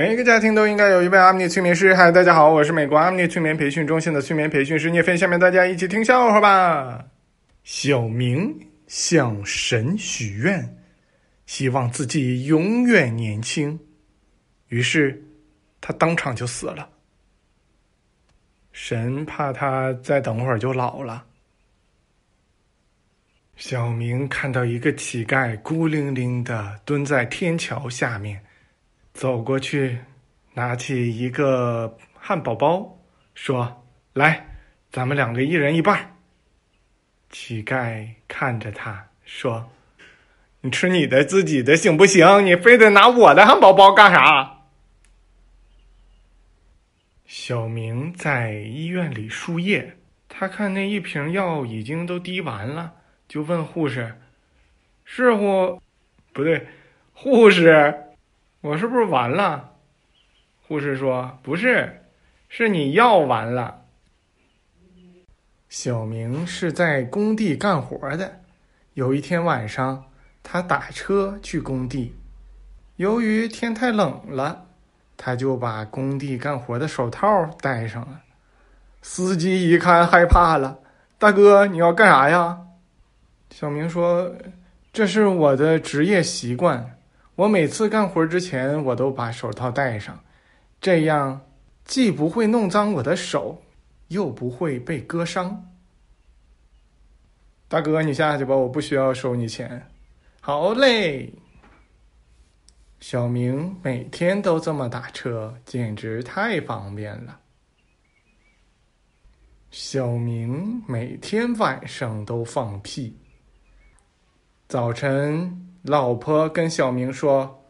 每一个家庭都应该有一位阿米尼催眠师。嗨，大家好，我是美国阿米尼催眠培训中心的催眠培训师聂飞。下面大家一起听笑话吧。小明向神许愿，希望自己永远年轻，于是他当场就死了。神怕他再等会儿就老了。小明看到一个乞丐孤零零的蹲在天桥下面，走过去，拿起一个汉堡包，说：“来，咱们两个一人一半。”乞丐看着他说：“你吃你的自己的行不行？你非得拿我的汉堡包干啥？”小明在医院里输液，他看那一瓶药已经都滴完了。就问护士：“是护，不对，护士，我是不是完了？”护士说：“不是，是你药完了。”小明是在工地干活的。有一天晚上，他打车去工地，由于天太冷了，他就把工地干活的手套戴上了。司机一看害怕了：“大哥，你要干啥呀？”小明说：“这是我的职业习惯，我每次干活之前我都把手套戴上，这样既不会弄脏我的手，又不会被割伤。”大哥，你下去吧，我不需要收你钱。好嘞。小明每天都这么打车，简直太方便了。小明每天晚上都放屁。早晨，老婆跟小明说：“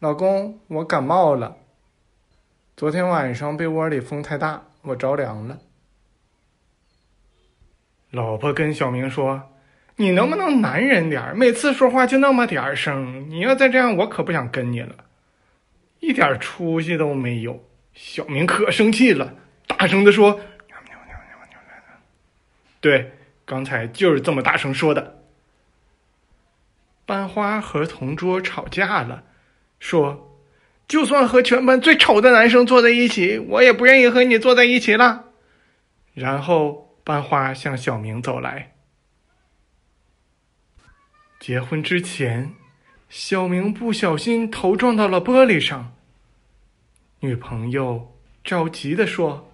老公，我感冒了。昨天晚上被窝里风太大，我着凉了。”老婆跟小明说：“你能不能男人点儿每次说话就那么点儿声？你要再这样，我可不想跟你了，一点出息都没有。”小明可生气了，大声的说：“对，刚才就是这么大声说的。”班花和同桌吵架了，说：“就算和全班最丑的男生坐在一起，我也不愿意和你坐在一起了。”然后班花向小明走来。结婚之前，小明不小心头撞到了玻璃上。女朋友着急的说：“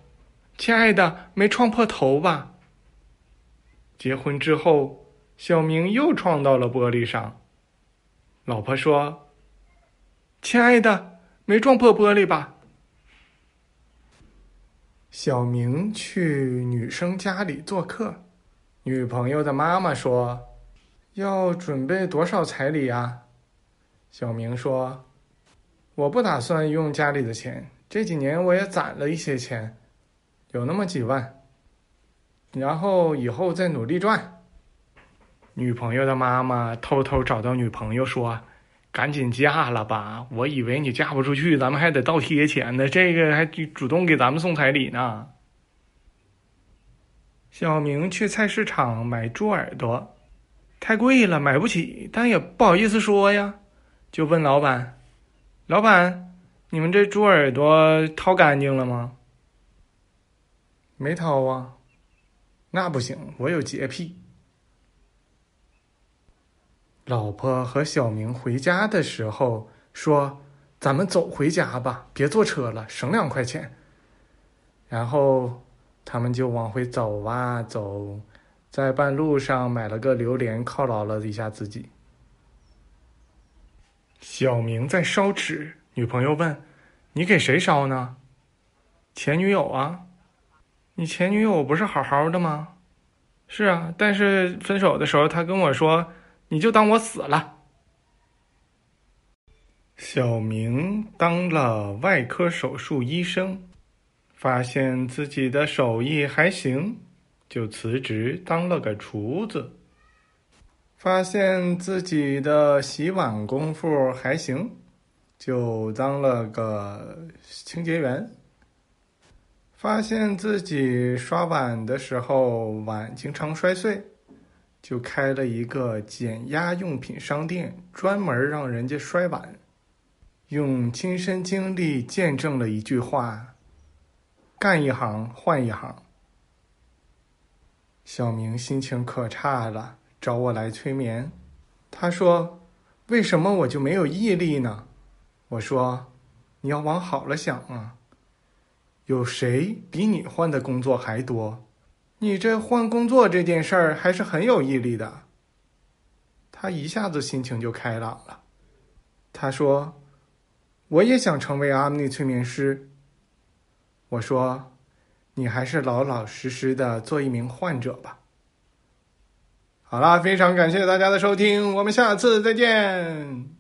亲爱的，没撞破头吧？”结婚之后，小明又撞到了玻璃上。老婆说：“亲爱的，没撞破玻璃吧？”小明去女生家里做客，女朋友的妈妈说：“要准备多少彩礼呀？”小明说：“我不打算用家里的钱，这几年我也攒了一些钱，有那么几万，然后以后再努力赚。”女朋友的妈妈偷偷找到女朋友说：“赶紧嫁了吧！我以为你嫁不出去，咱们还得倒贴钱呢。这个还主动给咱们送彩礼呢。”小明去菜市场买猪耳朵，太贵了，买不起，但也不好意思说呀，就问老板：“老板，你们这猪耳朵掏干净了吗？”没掏啊，那不行，我有洁癖。老婆和小明回家的时候说：“咱们走回家吧，别坐车了，省两块钱。”然后他们就往回走啊走，在半路上买了个榴莲犒劳了一下自己。小明在烧纸，女朋友问：“你给谁烧呢？”前女友啊，你前女友不是好好的吗？是啊，但是分手的时候，他跟我说。你就当我死了。小明当了外科手术医生，发现自己的手艺还行，就辞职当了个厨子。发现自己的洗碗功夫还行，就当了个清洁员。发现自己刷碗的时候碗经常摔碎。就开了一个减压用品商店，专门让人家摔碗。用亲身经历见证了一句话：干一行换一行。小明心情可差了，找我来催眠。他说：“为什么我就没有毅力呢？”我说：“你要往好了想啊。有谁比你换的工作还多？你这换工作这件事儿还是很有毅力的。”他一下子心情就开朗了。他说：“我也想成为阿米催眠师。”我说。你还是老老实实的做一名患者吧。好啦，非常感谢大家的收听，我们下次再见。